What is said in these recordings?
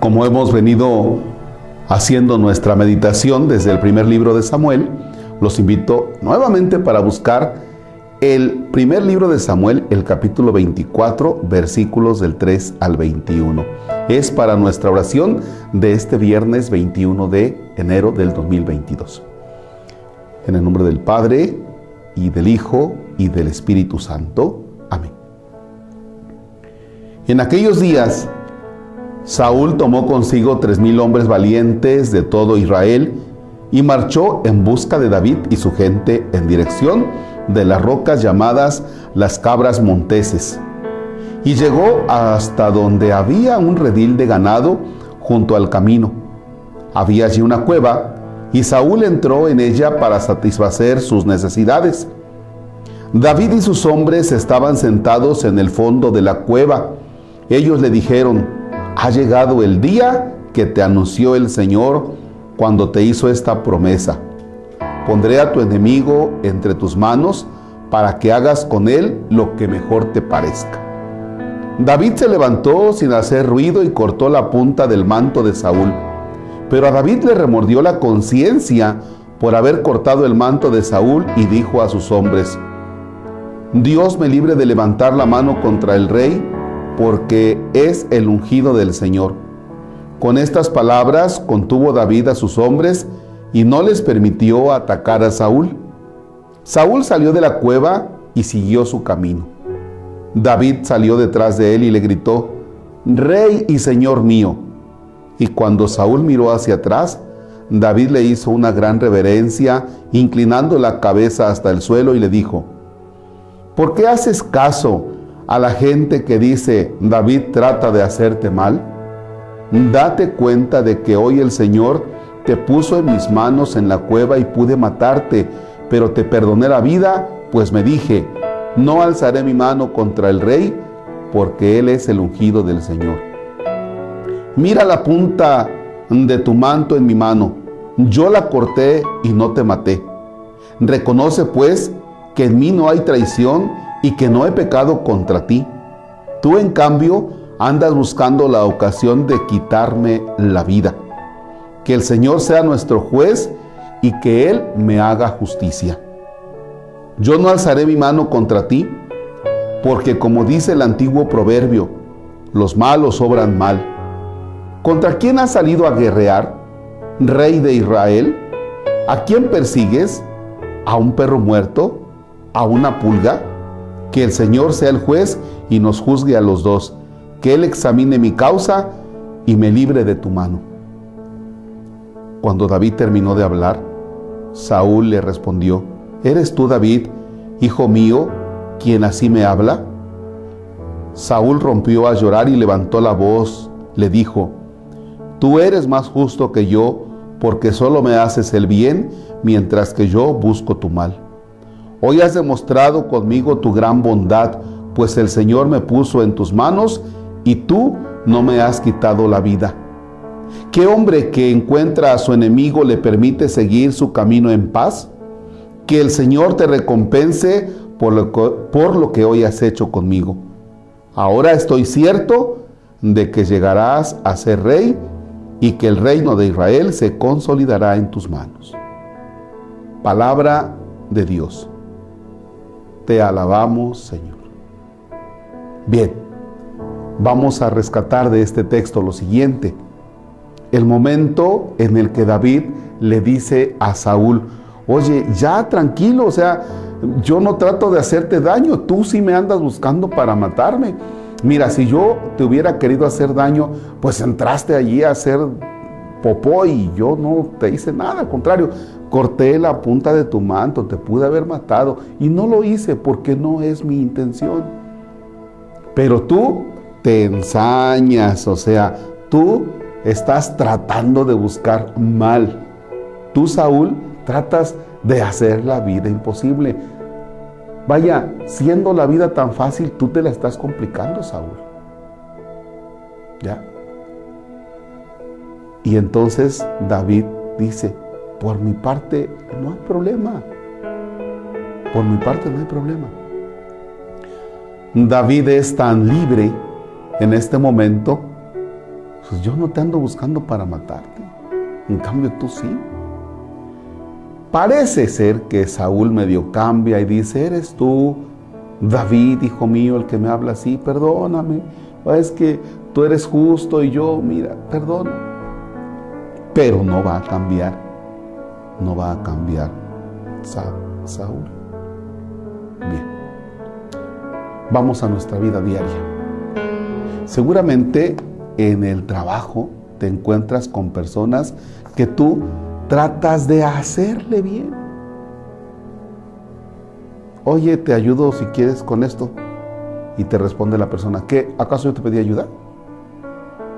Como hemos venido haciendo nuestra meditación desde el primer libro de Samuel, los invito nuevamente para buscar el primer libro de Samuel, el capítulo 24, versículos del 3 al 21. Es para nuestra oración de este viernes 21 de enero del 2022. En el nombre del Padre, y del Hijo, y del Espíritu Santo. Amén. En aquellos días, Saúl tomó consigo tres mil hombres valientes de todo Israel y marchó en busca de David y su gente en dirección de las rocas llamadas las cabras monteses. Y llegó hasta donde había un redil de ganado junto al camino. Había allí una cueva y Saúl entró en ella para satisfacer sus necesidades. David y sus hombres estaban sentados en el fondo de la cueva. Ellos le dijeron, ha llegado el día que te anunció el Señor cuando te hizo esta promesa. Pondré a tu enemigo entre tus manos para que hagas con él lo que mejor te parezca. David se levantó sin hacer ruido y cortó la punta del manto de Saúl. Pero a David le remordió la conciencia por haber cortado el manto de Saúl y dijo a sus hombres, Dios me libre de levantar la mano contra el rey porque es el ungido del Señor. Con estas palabras contuvo David a sus hombres y no les permitió atacar a Saúl. Saúl salió de la cueva y siguió su camino. David salió detrás de él y le gritó, Rey y Señor mío. Y cuando Saúl miró hacia atrás, David le hizo una gran reverencia, inclinando la cabeza hasta el suelo y le dijo, ¿por qué haces caso a la gente que dice, David trata de hacerte mal? Date cuenta de que hoy el Señor te puso en mis manos en la cueva y pude matarte, pero te perdoné la vida, pues me dije, no alzaré mi mano contra el rey, porque él es el ungido del Señor. Mira la punta de tu manto en mi mano, yo la corté y no te maté. Reconoce pues que en mí no hay traición y que no he pecado contra ti. Tú en cambio andas buscando la ocasión de quitarme la vida. Que el Señor sea nuestro juez y que Él me haga justicia. Yo no alzaré mi mano contra ti, porque como dice el antiguo proverbio, los malos obran mal. ¿Contra quién has salido a guerrear, rey de Israel? ¿A quién persigues? ¿A un perro muerto? ¿A una pulga? Que el Señor sea el juez y nos juzgue a los dos. Que Él examine mi causa y me libre de tu mano. Cuando David terminó de hablar, Saúl le respondió, ¿eres tú David, hijo mío, quien así me habla? Saúl rompió a llorar y levantó la voz, le dijo, Tú eres más justo que yo, porque solo me haces el bien, mientras que yo busco tu mal. Hoy has demostrado conmigo tu gran bondad, pues el Señor me puso en tus manos y tú no me has quitado la vida. ¿Qué hombre que encuentra a su enemigo le permite seguir su camino en paz? Que el Señor te recompense por lo que, por lo que hoy has hecho conmigo. Ahora estoy cierto de que llegarás a ser rey y que el reino de Israel se consolidará en tus manos. Palabra de Dios. Te alabamos, Señor. Bien, vamos a rescatar de este texto lo siguiente. El momento en el que David le dice a Saúl, oye, ya tranquilo, o sea, yo no trato de hacerte daño, tú sí me andas buscando para matarme. Mira, si yo te hubiera querido hacer daño, pues entraste allí a hacer popó y yo no te hice nada, al contrario, corté la punta de tu manto, te pude haber matado y no lo hice porque no es mi intención. Pero tú te ensañas, o sea, tú estás tratando de buscar mal. Tú, Saúl, tratas de hacer la vida imposible. Vaya, siendo la vida tan fácil, tú te la estás complicando, Saúl. ¿Ya? Y entonces David dice, por mi parte no hay problema. Por mi parte no hay problema. David es tan libre en este momento, pues yo no te ando buscando para matarte. En cambio tú sí. Parece ser que Saúl medio cambia y dice, eres tú, David, hijo mío, el que me habla así, perdóname. Es que tú eres justo y yo, mira, perdón. Pero no va a cambiar, no va a cambiar Saúl. Bien, vamos a nuestra vida diaria. Seguramente en el trabajo te encuentras con personas que tú tratas de hacerle bien. Oye, te ayudo si quieres con esto. Y te responde la persona, ¿qué? ¿Acaso yo te pedí ayuda?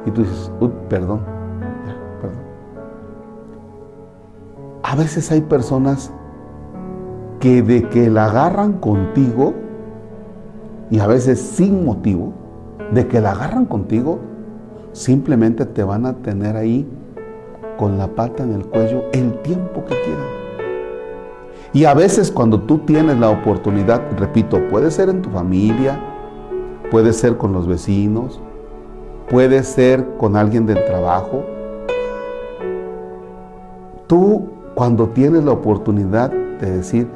Y tú dices, perdón. A veces hay personas que de que la agarran contigo, y a veces sin motivo, de que la agarran contigo, simplemente te van a tener ahí con la pata en el cuello el tiempo que quieran. Y a veces cuando tú tienes la oportunidad, repito, puede ser en tu familia, puede ser con los vecinos, puede ser con alguien del trabajo. Tú cuando tienes la oportunidad de decir,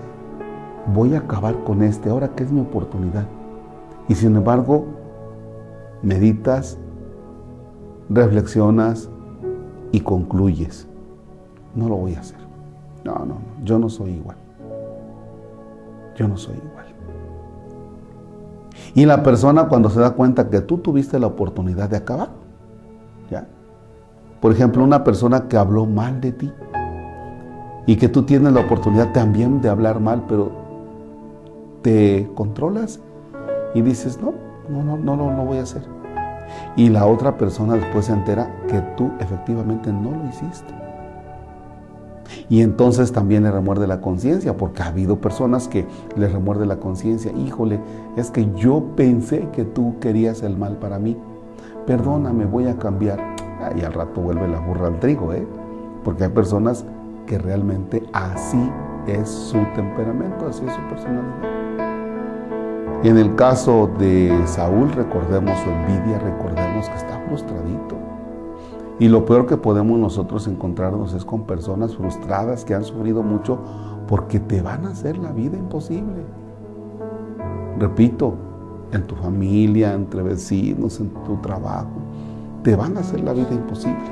voy a acabar con este, ahora que es mi oportunidad. Y sin embargo, meditas, reflexionas, y concluyes, no lo voy a hacer. No, no, no, yo no soy igual. Yo no soy igual. Y la persona cuando se da cuenta que tú tuviste la oportunidad de acabar, ¿ya? Por ejemplo, una persona que habló mal de ti y que tú tienes la oportunidad también de hablar mal, pero te controlas y dices, no, no, no, no, no, no voy a hacer y la otra persona después se entera que tú efectivamente no lo hiciste. Y entonces también le remuerde la conciencia, porque ha habido personas que le remuerde la conciencia. Híjole, es que yo pensé que tú querías el mal para mí. Perdóname, voy a cambiar. y al rato vuelve la burra al trigo, ¿eh? Porque hay personas que realmente así es su temperamento, así es su personalidad. En el caso de Saúl, recordemos su envidia, recordemos que está frustradito. Y lo peor que podemos nosotros encontrarnos es con personas frustradas que han sufrido mucho porque te van a hacer la vida imposible. Repito, en tu familia, entre vecinos, en tu trabajo, te van a hacer la vida imposible.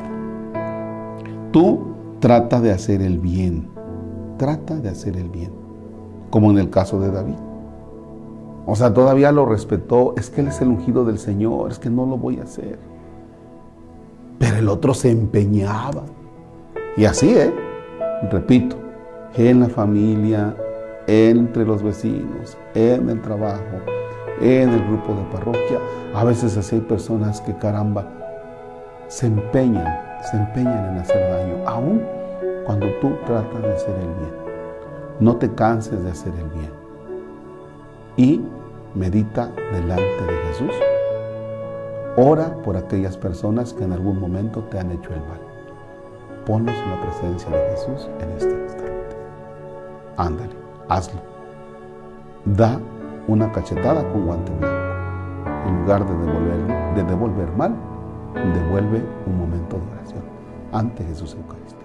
Tú trata de hacer el bien, trata de hacer el bien, como en el caso de David. O sea, todavía lo respetó. Es que él es el ungido del Señor, es que no lo voy a hacer. Pero el otro se empeñaba. Y así, ¿eh? Repito, en la familia, entre los vecinos, en el trabajo, en el grupo de parroquia, a veces así hay personas que caramba, se empeñan, se empeñan en hacer daño, aún cuando tú tratas de hacer el bien. No te canses de hacer el bien. Y medita delante de Jesús. Ora por aquellas personas que en algún momento te han hecho el mal. Ponlos en la presencia de Jesús en este instante. Ándale, hazlo. Da una cachetada con guante blanco. En lugar de devolver, de devolver mal, devuelve un momento de oración ante Jesús Eucaristía.